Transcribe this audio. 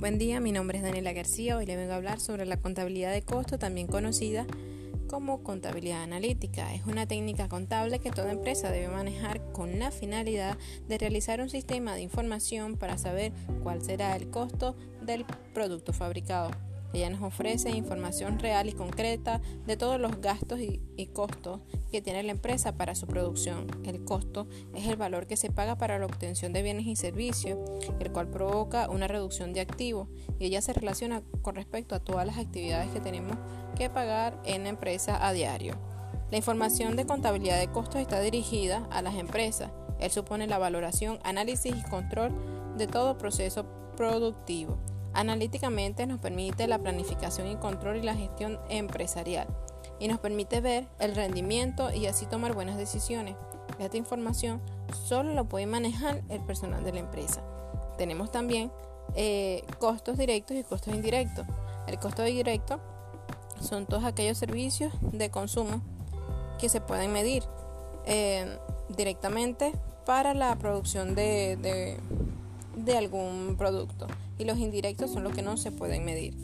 Buen día, mi nombre es Daniela García. Hoy le vengo a hablar sobre la contabilidad de costo, también conocida como contabilidad analítica. Es una técnica contable que toda empresa debe manejar con la finalidad de realizar un sistema de información para saber cuál será el costo del producto fabricado. Ella nos ofrece información real y concreta de todos los gastos y, costos que tiene la empresa para su producción. El costo es el valor que se paga para la obtención de bienes y servicios, el cual provoca una reducción de activos y ella se relaciona con respecto a todas las actividades que tenemos que pagar en la empresa a diario. La información de contabilidad de costos está dirigida a las empresas. Él supone la valoración, análisis y control de todo proceso productivo. Analíticamente nos permite la planificación y control y la gestión empresarial y nos permite ver el rendimiento y así tomar buenas decisiones. Esta información solo lo puede manejar el personal de la empresa. Tenemos también eh, costos directos y costos indirectos. El costo directo son todos aquellos servicios de consumo que se pueden medir eh, directamente para la producción de, de algún producto y los indirectos son los que no se pueden medir.